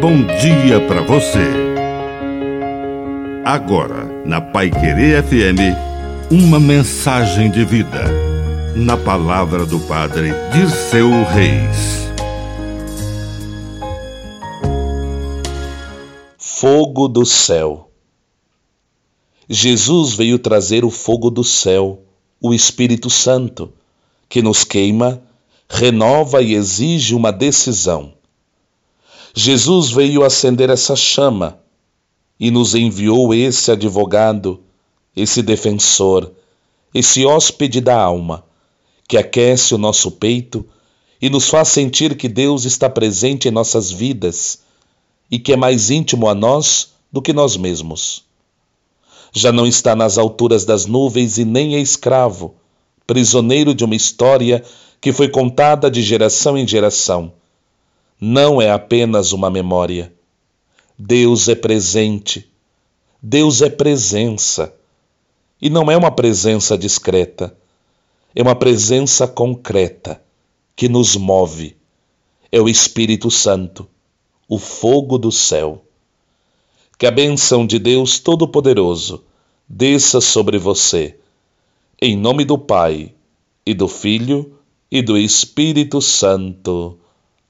bom dia para você. Agora, na Pai Querer FM, uma mensagem de vida. Na palavra do Padre Dirceu Reis. Fogo do céu. Jesus veio trazer o fogo do céu, o Espírito Santo, que nos queima, renova e exige uma decisão Jesus veio acender essa chama e nos enviou esse advogado, esse defensor, esse hóspede da alma, que aquece o nosso peito e nos faz sentir que Deus está presente em nossas vidas e que é mais íntimo a nós do que nós mesmos. Já não está nas alturas das nuvens e nem é escravo, prisioneiro de uma história que foi contada de geração em geração não é apenas uma memória. Deus é presente. Deus é presença. E não é uma presença discreta, é uma presença concreta que nos move. É o Espírito Santo, o fogo do céu. Que a bênção de Deus Todo-Poderoso desça sobre você. Em nome do Pai, e do Filho, e do Espírito Santo.